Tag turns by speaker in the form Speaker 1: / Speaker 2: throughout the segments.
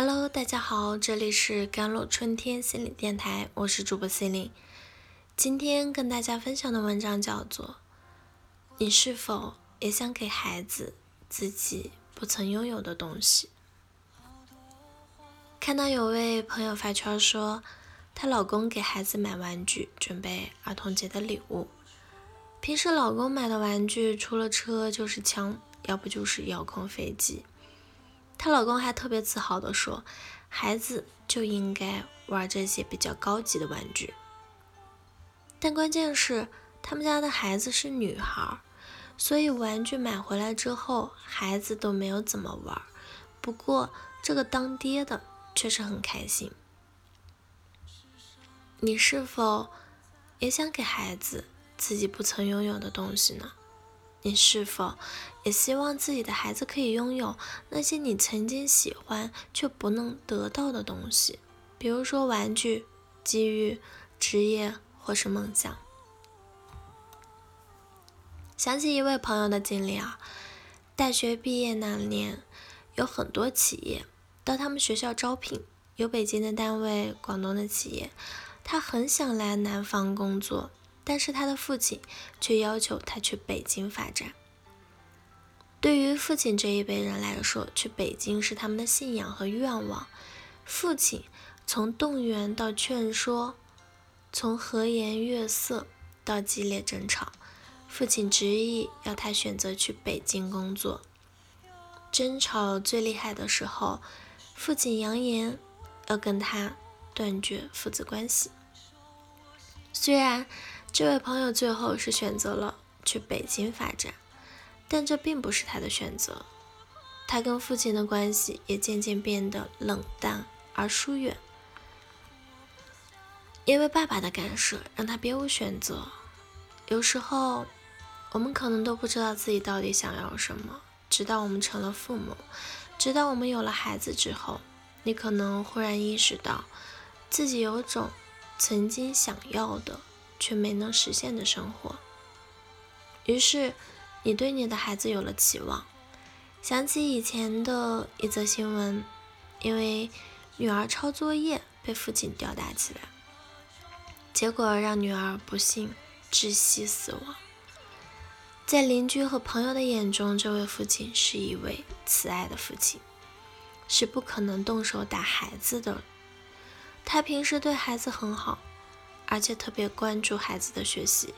Speaker 1: Hello，大家好，这里是甘露春天心理电台，我是主播心灵。今天跟大家分享的文章叫做《你是否也想给孩子自己不曾拥有的东西》。看到有位朋友发圈说，她老公给孩子买玩具，准备儿童节的礼物。平时老公买的玩具，除了车就是枪，要不就是遥控飞机。她老公还特别自豪地说：“孩子就应该玩这些比较高级的玩具。”但关键是，他们家的孩子是女孩，所以玩具买回来之后，孩子都没有怎么玩。不过，这个当爹的确实很开心。你是否也想给孩子自己不曾拥有的东西呢？你是否也希望自己的孩子可以拥有那些你曾经喜欢却不能得到的东西，比如说玩具、机遇、职业或是梦想？想起一位朋友的经历啊，大学毕业那年，有很多企业到他们学校招聘，有北京的单位，广东的企业，他很想来南方工作。但是他的父亲却要求他去北京发展。对于父亲这一辈人来说，去北京是他们的信仰和愿望。父亲从动员到劝说，从和颜悦色到激烈争吵，父亲执意要他选择去北京工作。争吵最厉害的时候，父亲扬言要跟他断绝父子关系。虽然。这位朋友最后是选择了去北京发展，但这并不是他的选择。他跟父亲的关系也渐渐变得冷淡而疏远，因为爸爸的干涉让他别无选择。有时候，我们可能都不知道自己到底想要什么，直到我们成了父母，直到我们有了孩子之后，你可能忽然意识到，自己有种曾经想要的。却没能实现的生活，于是你对你的孩子有了期望。想起以前的一则新闻，因为女儿抄作业被父亲吊打起来，结果让女儿不幸窒息死亡。在邻居和朋友的眼中，这位父亲是一位慈爱的父亲，是不可能动手打孩子的。他平时对孩子很好。而且特别关注孩子的学习，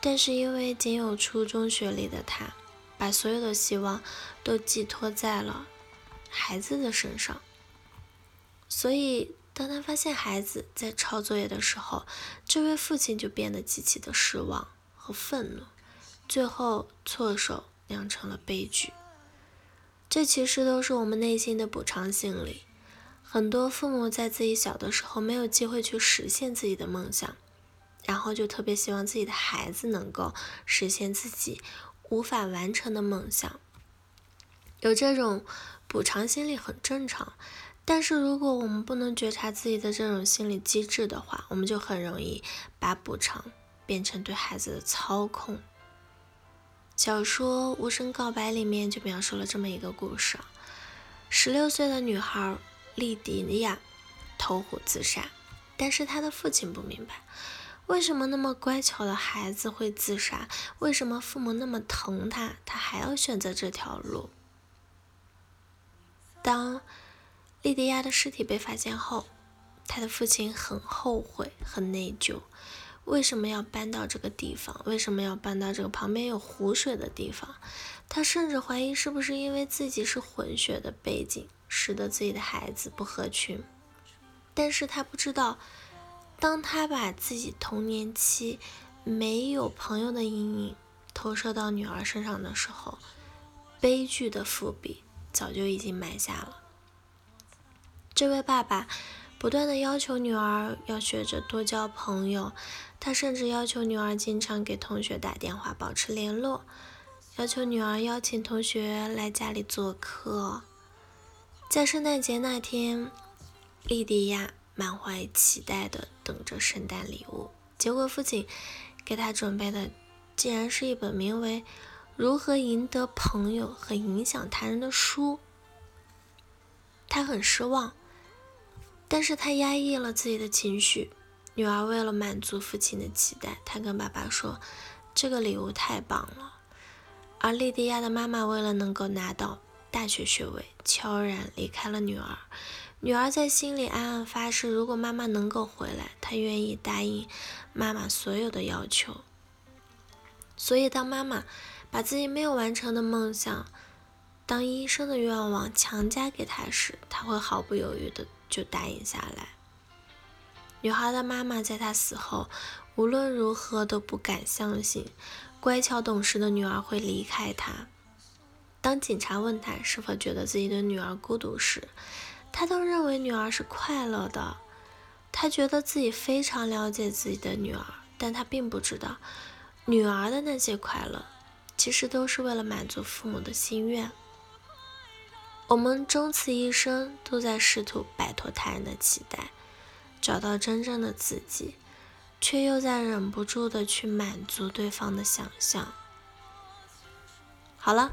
Speaker 1: 但是因为仅有初中学历的他，把所有的希望都寄托在了孩子的身上。所以，当他发现孩子在抄作业的时候，这位父亲就变得极其的失望和愤怒，最后错手酿成了悲剧。这其实都是我们内心的补偿心理。很多父母在自己小的时候没有机会去实现自己的梦想，然后就特别希望自己的孩子能够实现自己无法完成的梦想。有这种补偿心理很正常，但是如果我们不能觉察自己的这种心理机制的话，我们就很容易把补偿变成对孩子的操控。小说《无声告白》里面就描述了这么一个故事：十六岁的女孩。莉迪亚投湖自杀，但是他的父亲不明白，为什么那么乖巧的孩子会自杀？为什么父母那么疼他，他还要选择这条路？当莉迪亚的尸体被发现后，他的父亲很后悔，很内疚。为什么要搬到这个地方？为什么要搬到这个旁边有湖水的地方？他甚至怀疑是不是因为自己是混血的背景。使得自己的孩子不合群，但是他不知道，当他把自己童年期没有朋友的阴影投射到女儿身上的时候，悲剧的伏笔早就已经埋下了。这位爸爸不断的要求女儿要学着多交朋友，他甚至要求女儿经常给同学打电话保持联络，要求女儿邀请同学来家里做客。在圣诞节那天，莉迪亚满怀期待的等着圣诞礼物，结果父亲给她准备的竟然是一本名为《如何赢得朋友和影响他人》的书。他很失望，但是他压抑了自己的情绪。女儿为了满足父亲的期待，她跟爸爸说：“这个礼物太棒了。”而莉迪亚的妈妈为了能够拿到大学学位，悄然离开了女儿。女儿在心里暗暗发誓：如果妈妈能够回来，她愿意答应妈妈所有的要求。所以，当妈妈把自己没有完成的梦想当医生的愿望强加给她时，她会毫不犹豫的就答应下来。女孩的妈妈在她死后，无论如何都不敢相信乖巧懂事的女儿会离开她。当警察问他是否觉得自己的女儿孤独时，他都认为女儿是快乐的。他觉得自己非常了解自己的女儿，但他并不知道，女儿的那些快乐，其实都是为了满足父母的心愿。我们终此一生都在试图摆脱他人的期待。找到真正的自己，却又在忍不住的去满足对方的想象。好了，